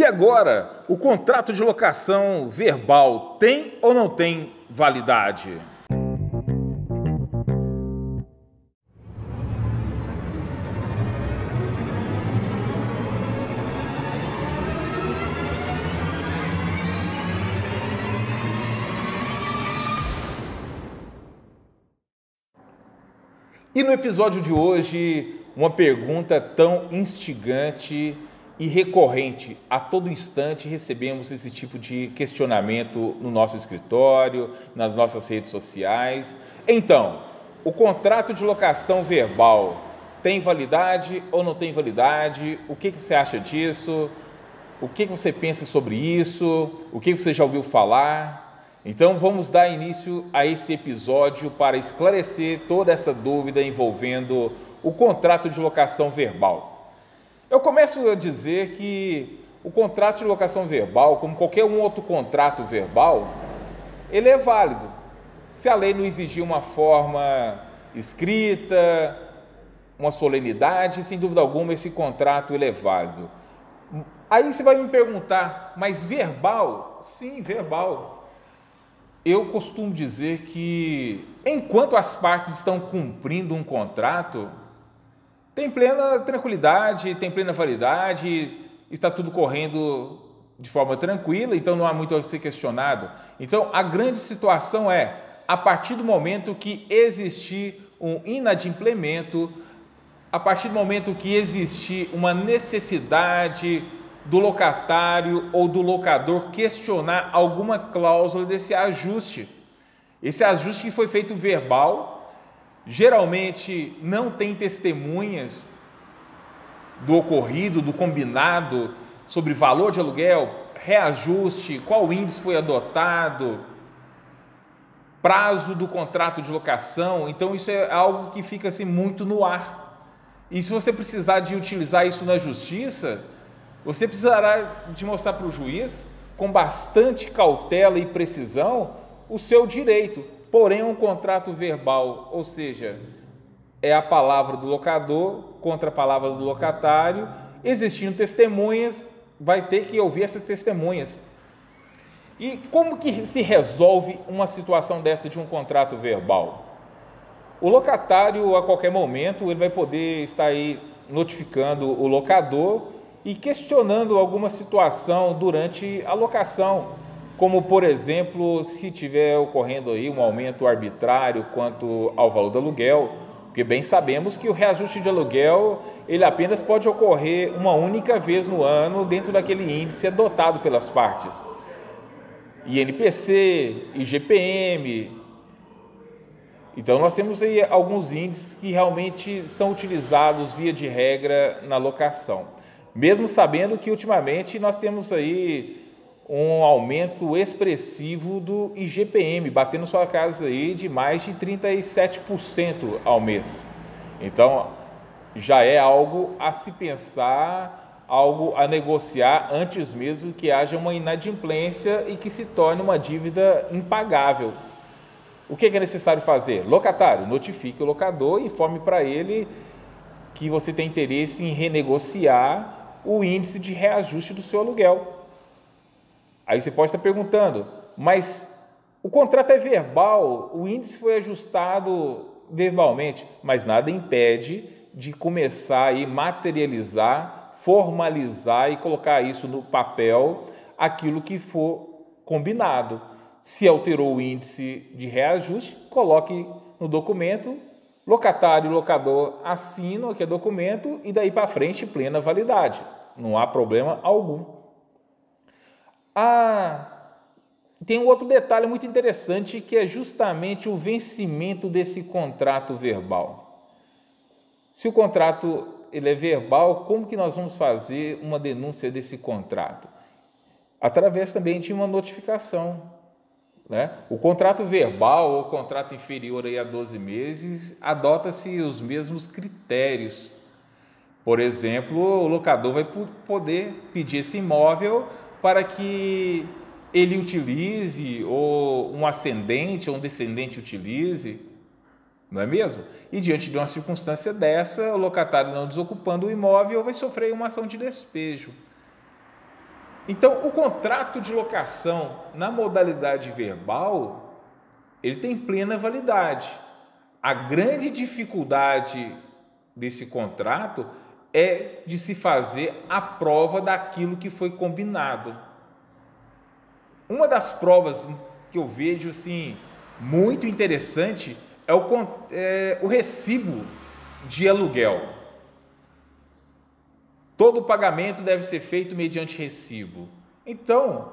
E agora, o contrato de locação verbal tem ou não tem validade? E no episódio de hoje, uma pergunta tão instigante e recorrente. A todo instante recebemos esse tipo de questionamento no nosso escritório, nas nossas redes sociais. Então, o contrato de locação verbal tem validade ou não tem validade? O que, você acha disso? O que, você pensa sobre isso? O que você já ouviu falar? Então vamos dar início a esse episódio para esclarecer toda essa dúvida envolvendo o contrato de locação verbal. Eu começo a dizer que o contrato de locação verbal, como qualquer um outro contrato verbal, ele é válido. Se a lei não exigir uma forma escrita, uma solenidade, sem dúvida alguma esse contrato ele é válido. Aí você vai me perguntar, mas verbal? Sim, verbal eu costumo dizer que enquanto as partes estão cumprindo um contrato, tem plena tranquilidade, tem plena validade, está tudo correndo de forma tranquila, então não há muito a ser questionado. Então a grande situação é a partir do momento que existir um inadimplemento, a partir do momento que existir uma necessidade do locatário ou do locador questionar alguma cláusula desse ajuste. Esse ajuste que foi feito verbal, geralmente não tem testemunhas do ocorrido, do combinado sobre valor de aluguel, reajuste, qual índice foi adotado, prazo do contrato de locação. Então isso é algo que fica assim muito no ar. E se você precisar de utilizar isso na justiça, você precisará de mostrar para o juiz, com bastante cautela e precisão, o seu direito. Porém, um contrato verbal, ou seja, é a palavra do locador contra a palavra do locatário. Existindo testemunhas, vai ter que ouvir essas testemunhas. E como que se resolve uma situação dessa de um contrato verbal? O locatário, a qualquer momento, ele vai poder estar aí notificando o locador e questionando alguma situação durante a locação, como por exemplo, se tiver ocorrendo aí um aumento arbitrário quanto ao valor do aluguel, porque bem sabemos que o reajuste de aluguel ele apenas pode ocorrer uma única vez no ano dentro daquele índice adotado pelas partes. INPC, IGPM. Então nós temos aí alguns índices que realmente são utilizados via de regra na locação mesmo sabendo que ultimamente nós temos aí um aumento expressivo do IGPM, batendo sua casa aí de mais de 37% ao mês. Então, já é algo a se pensar, algo a negociar antes mesmo que haja uma inadimplência e que se torne uma dívida impagável. O que é necessário fazer? Locatário, notifique o locador e informe para ele que você tem interesse em renegociar o índice de reajuste do seu aluguel. Aí você pode estar perguntando, mas o contrato é verbal, o índice foi ajustado verbalmente, mas nada impede de começar a materializar, formalizar e colocar isso no papel, aquilo que for combinado. Se alterou o índice de reajuste, coloque no documento, locatário e locador assinam aquele documento e daí para frente plena validade. Não há problema algum. Ah, tem um outro detalhe muito interessante que é justamente o vencimento desse contrato verbal. Se o contrato ele é verbal, como que nós vamos fazer uma denúncia desse contrato? Através também de uma notificação. Né? O contrato verbal ou contrato inferior aí a 12 meses, adota-se os mesmos critérios por exemplo, o locador vai poder pedir esse imóvel para que ele utilize, ou um ascendente ou um descendente utilize, não é mesmo? E diante de uma circunstância dessa, o locatário não desocupando o imóvel vai sofrer uma ação de despejo. Então, o contrato de locação na modalidade verbal, ele tem plena validade. A grande dificuldade desse contrato é de se fazer a prova daquilo que foi combinado. Uma das provas que eu vejo assim muito interessante é o, é, o recibo de aluguel. Todo pagamento deve ser feito mediante recibo. Então,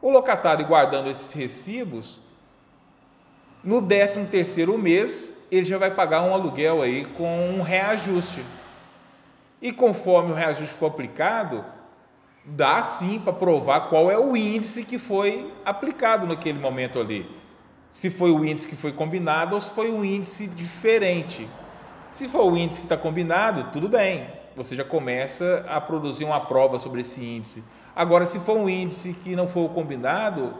o locatário guardando esses recibos, no 13 terceiro mês, ele já vai pagar um aluguel aí com um reajuste. E conforme o reajuste for aplicado, dá sim para provar qual é o índice que foi aplicado naquele momento ali. Se foi o índice que foi combinado ou se foi um índice diferente. Se for o índice que está combinado, tudo bem, você já começa a produzir uma prova sobre esse índice. Agora, se for um índice que não for combinado,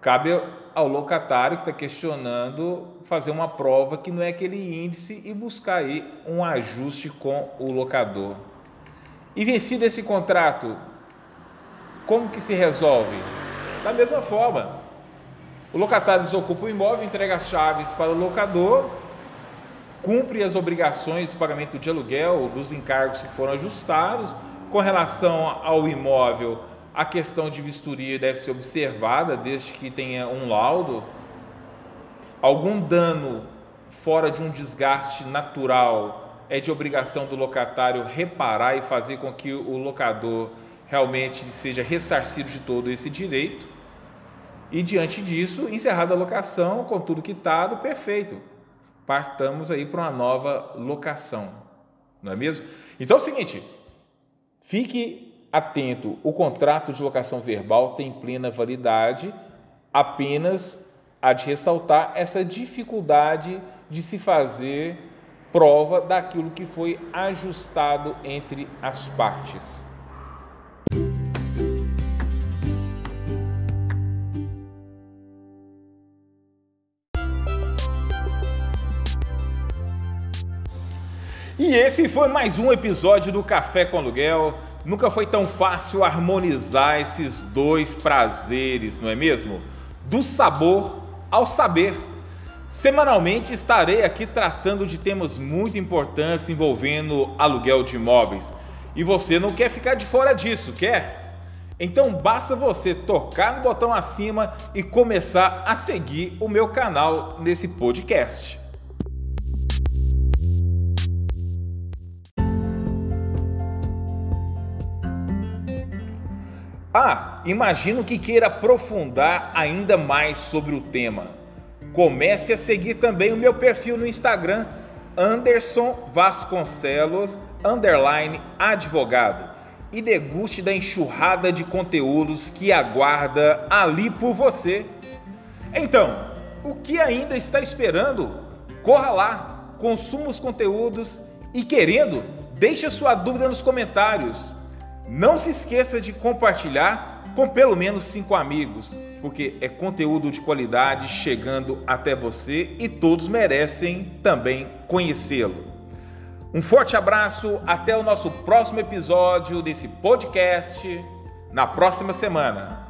cabe ao locatário que está questionando fazer uma prova que não é aquele índice e buscar aí um ajuste com o locador. E vencido esse contrato, como que se resolve? Da mesma forma, o locatário desocupa o imóvel, entrega as chaves para o locador, cumpre as obrigações do pagamento de aluguel, dos encargos que foram ajustados. Com relação ao imóvel, a questão de vistoria deve ser observada desde que tenha um laudo. Algum dano fora de um desgaste natural é de obrigação do locatário reparar e fazer com que o locador realmente seja ressarcido de todo esse direito. E diante disso, encerrada a locação, com tudo quitado, perfeito. Partamos aí para uma nova locação, não é mesmo? Então é o seguinte, fique atento, o contrato de locação verbal tem plena validade, apenas há de ressaltar essa dificuldade de se fazer prova daquilo que foi ajustado entre as partes. E esse foi mais um episódio do Café com Aluguel. Nunca foi tão fácil harmonizar esses dois prazeres, não é mesmo? Do sabor ao saber. Semanalmente estarei aqui tratando de temas muito importantes envolvendo aluguel de imóveis. E você não quer ficar de fora disso, quer? Então basta você tocar no botão acima e começar a seguir o meu canal nesse podcast. Ah, imagino que queira aprofundar ainda mais sobre o tema. Comece a seguir também o meu perfil no Instagram, Anderson Vasconcelos, underline advogado, e deguste da enxurrada de conteúdos que aguarda ali por você. Então, o que ainda está esperando? Corra lá, consuma os conteúdos e querendo, deixe sua dúvida nos comentários. Não se esqueça de compartilhar com pelo menos cinco amigos, porque é conteúdo de qualidade chegando até você e todos merecem também conhecê-lo. Um forte abraço, até o nosso próximo episódio desse podcast na próxima semana.